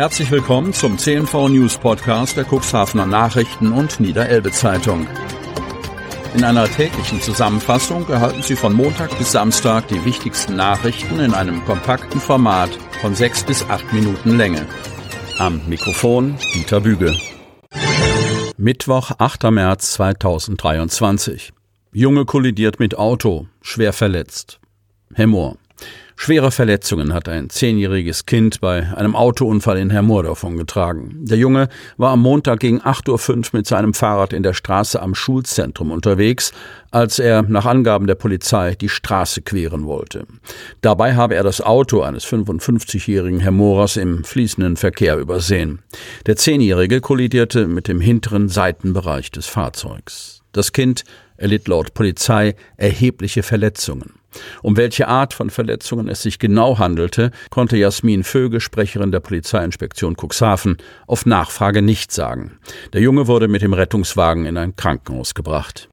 Herzlich willkommen zum CNV News Podcast der Cuxhavener Nachrichten und Niederelbe Zeitung. In einer täglichen Zusammenfassung erhalten Sie von Montag bis Samstag die wichtigsten Nachrichten in einem kompakten Format von sechs bis acht Minuten Länge. Am Mikrofon Dieter Büge. Mittwoch, 8. März 2023. Junge kollidiert mit Auto, schwer verletzt. Hemmoor. Schwere Verletzungen hat ein zehnjähriges Kind bei einem Autounfall in Hermoor davongetragen. Der Junge war am Montag gegen 8.05 Uhr mit seinem Fahrrad in der Straße am Schulzentrum unterwegs, als er nach Angaben der Polizei die Straße queren wollte. Dabei habe er das Auto eines 55-jährigen Hermorers im fließenden Verkehr übersehen. Der Zehnjährige kollidierte mit dem hinteren Seitenbereich des Fahrzeugs. Das Kind erlitt laut Polizei erhebliche Verletzungen. Um welche Art von Verletzungen es sich genau handelte, konnte Jasmin Vöge, Sprecherin der Polizeiinspektion Cuxhaven, auf Nachfrage nicht sagen. Der Junge wurde mit dem Rettungswagen in ein Krankenhaus gebracht.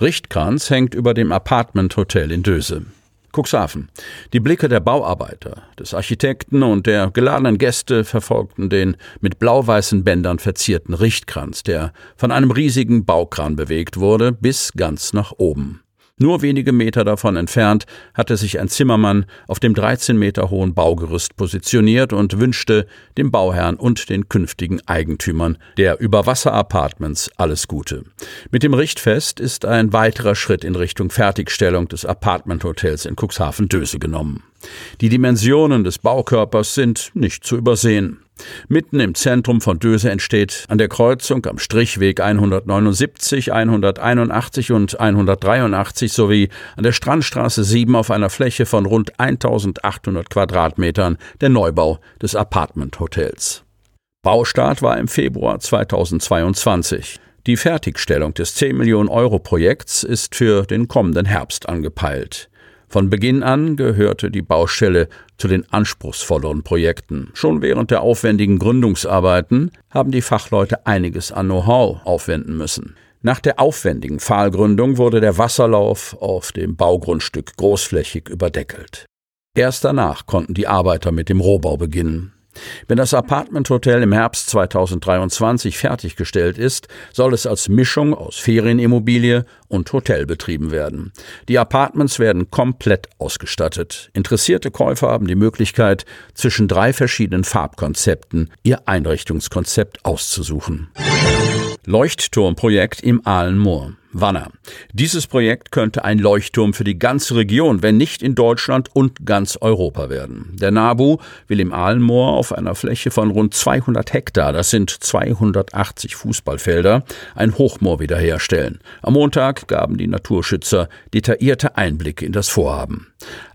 Richtkranz hängt über dem Apartment-Hotel in Döse. Cuxhaven. Die Blicke der Bauarbeiter, des Architekten und der geladenen Gäste verfolgten den mit blau-weißen Bändern verzierten Richtkranz, der von einem riesigen Baukran bewegt wurde, bis ganz nach oben. Nur wenige Meter davon entfernt hatte sich ein Zimmermann auf dem 13 Meter hohen Baugerüst positioniert und wünschte dem Bauherrn und den künftigen Eigentümern der Überwasser-Apartments alles Gute. Mit dem Richtfest ist ein weiterer Schritt in Richtung Fertigstellung des Apartmenthotels in Cuxhaven-Döse genommen. Die Dimensionen des Baukörpers sind nicht zu übersehen. Mitten im Zentrum von Döse entsteht an der Kreuzung am Strichweg 179, 181 und 183 sowie an der Strandstraße 7 auf einer Fläche von rund 1800 Quadratmetern der Neubau des Apartment-Hotels. Baustart war im Februar 2022. Die Fertigstellung des 10 Millionen Euro Projekts ist für den kommenden Herbst angepeilt. Von Beginn an gehörte die Baustelle zu den anspruchsvolleren Projekten. Schon während der aufwendigen Gründungsarbeiten haben die Fachleute einiges an Know-how aufwenden müssen. Nach der aufwendigen Pfahlgründung wurde der Wasserlauf auf dem Baugrundstück großflächig überdeckelt. Erst danach konnten die Arbeiter mit dem Rohbau beginnen. Wenn das Apartment-Hotel im Herbst 2023 fertiggestellt ist, soll es als Mischung aus Ferienimmobilie und Hotel betrieben werden. Die Apartments werden komplett ausgestattet. Interessierte Käufer haben die Möglichkeit, zwischen drei verschiedenen Farbkonzepten ihr Einrichtungskonzept auszusuchen. Leuchtturmprojekt im Ahlenmoor. Wanner. Dieses Projekt könnte ein Leuchtturm für die ganze Region, wenn nicht in Deutschland und ganz Europa werden. Der NABU will im Ahlenmoor auf einer Fläche von rund 200 Hektar, das sind 280 Fußballfelder, ein Hochmoor wiederherstellen. Am Montag gaben die Naturschützer detaillierte Einblicke in das Vorhaben.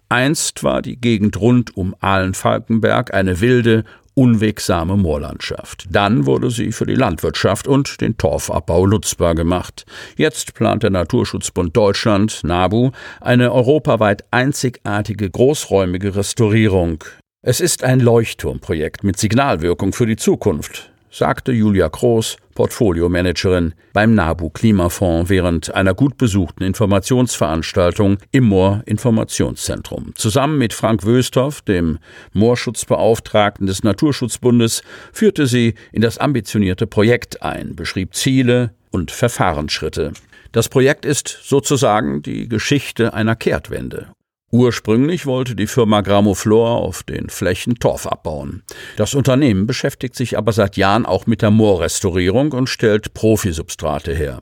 Einst war die Gegend rund um Ahlen-Falkenberg eine wilde, unwegsame Moorlandschaft. Dann wurde sie für die Landwirtschaft und den Torfabbau nutzbar gemacht. Jetzt plant der Naturschutzbund Deutschland, NABU, eine europaweit einzigartige großräumige Restaurierung. Es ist ein Leuchtturmprojekt mit Signalwirkung für die Zukunft sagte Julia Kroos, Portfoliomanagerin beim NABU Klimafonds während einer gut besuchten Informationsveranstaltung im Moor Informationszentrum. Zusammen mit Frank Wösthoff, dem Moorschutzbeauftragten des Naturschutzbundes, führte sie in das ambitionierte Projekt ein, beschrieb Ziele und Verfahrensschritte. Das Projekt ist sozusagen die Geschichte einer Kehrtwende. Ursprünglich wollte die Firma Gramoflor auf den Flächen Torf abbauen. Das Unternehmen beschäftigt sich aber seit Jahren auch mit der Moorrestaurierung und stellt Profisubstrate her.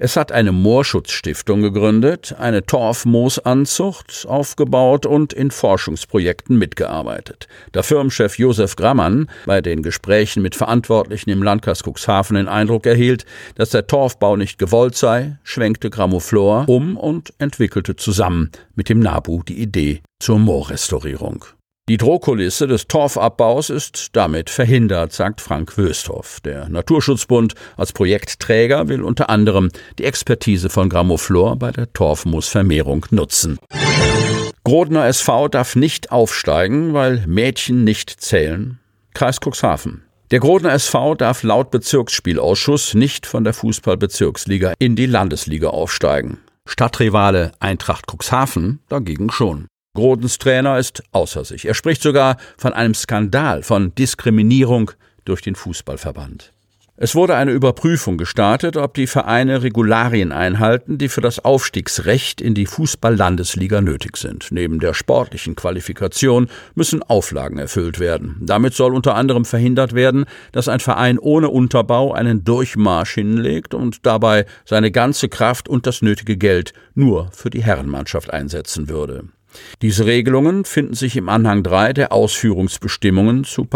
Es hat eine Moorschutzstiftung gegründet, eine Torfmoosanzucht aufgebaut und in Forschungsprojekten mitgearbeitet. Der Firmenchef Josef Grammann bei den Gesprächen mit Verantwortlichen im Landkreis Cuxhaven den Eindruck erhielt, dass der Torfbau nicht gewollt sei, schwenkte Gramoflor um und entwickelte zusammen mit dem NABU die Idee zur Moorrestaurierung. Die Drohkulisse des Torfabbaus ist damit verhindert, sagt Frank Wösthoff. Der Naturschutzbund als Projektträger will unter anderem die Expertise von Grammoflor bei der Torfmoosvermehrung nutzen. Grodner SV darf nicht aufsteigen, weil Mädchen nicht zählen. Kreis Cuxhaven. Der Grodner SV darf laut Bezirksspielausschuss nicht von der Fußballbezirksliga in die Landesliga aufsteigen. Stadtrivale Eintracht Cuxhaven dagegen schon. Grodens Trainer ist außer sich. Er spricht sogar von einem Skandal, von Diskriminierung durch den Fußballverband. Es wurde eine Überprüfung gestartet, ob die Vereine Regularien einhalten, die für das Aufstiegsrecht in die Fußball-Landesliga nötig sind. Neben der sportlichen Qualifikation müssen Auflagen erfüllt werden. Damit soll unter anderem verhindert werden, dass ein Verein ohne Unterbau einen Durchmarsch hinlegt und dabei seine ganze Kraft und das nötige Geld nur für die Herrenmannschaft einsetzen würde. Diese Regelungen finden sich im Anhang 3 der Ausführungsbestimmungen zu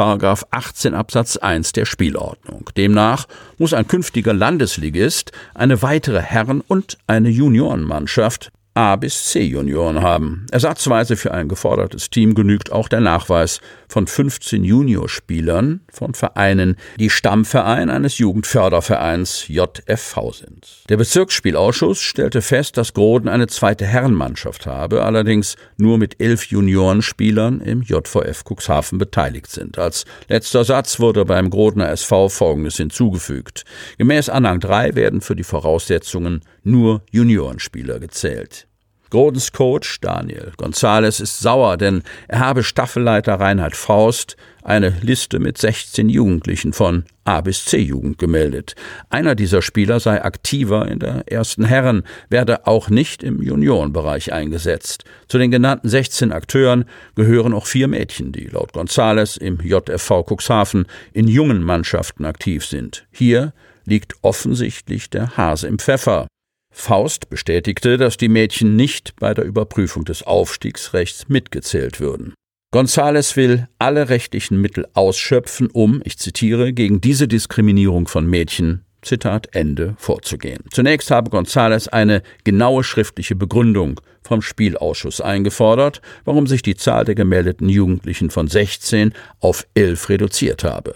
18 Absatz 1 der Spielordnung. Demnach muss ein künftiger Landesligist eine weitere Herren- und eine Juniorenmannschaft A bis C Junioren haben. Ersatzweise für ein gefordertes Team genügt auch der Nachweis von 15 Juniorspielern von Vereinen, die Stammverein eines Jugendfördervereins JFV sind. Der Bezirksspielausschuss stellte fest, dass Groden eine zweite Herrenmannschaft habe, allerdings nur mit elf Juniorenspielern im JVF Cuxhaven beteiligt sind. Als letzter Satz wurde beim Grodener SV Folgendes hinzugefügt. Gemäß Anhang 3 werden für die Voraussetzungen nur Juniorenspieler gezählt. Grodens Coach Daniel Gonzales ist sauer, denn er habe Staffelleiter Reinhard Faust eine Liste mit 16 Jugendlichen von A bis C Jugend gemeldet. Einer dieser Spieler sei aktiver in der ersten Herren, werde auch nicht im Juniorenbereich eingesetzt. Zu den genannten 16 Akteuren gehören auch vier Mädchen, die laut Gonzales im JFV Cuxhaven in jungen Mannschaften aktiv sind. Hier liegt offensichtlich der Hase im Pfeffer. Faust bestätigte, dass die Mädchen nicht bei der Überprüfung des Aufstiegsrechts mitgezählt würden. Gonzales will alle rechtlichen Mittel ausschöpfen, um, ich zitiere, gegen diese Diskriminierung von Mädchen Zitat Ende vorzugehen. Zunächst habe González eine genaue schriftliche Begründung vom Spielausschuss eingefordert, warum sich die Zahl der gemeldeten Jugendlichen von 16 auf 11 reduziert habe.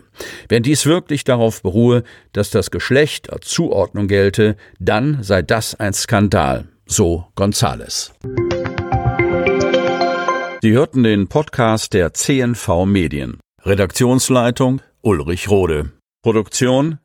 Wenn dies wirklich darauf beruhe, dass das Geschlecht als Zuordnung gelte, dann sei das ein Skandal, so González. Sie hörten den Podcast der CNV Medien. Redaktionsleitung Ulrich Rode. Produktion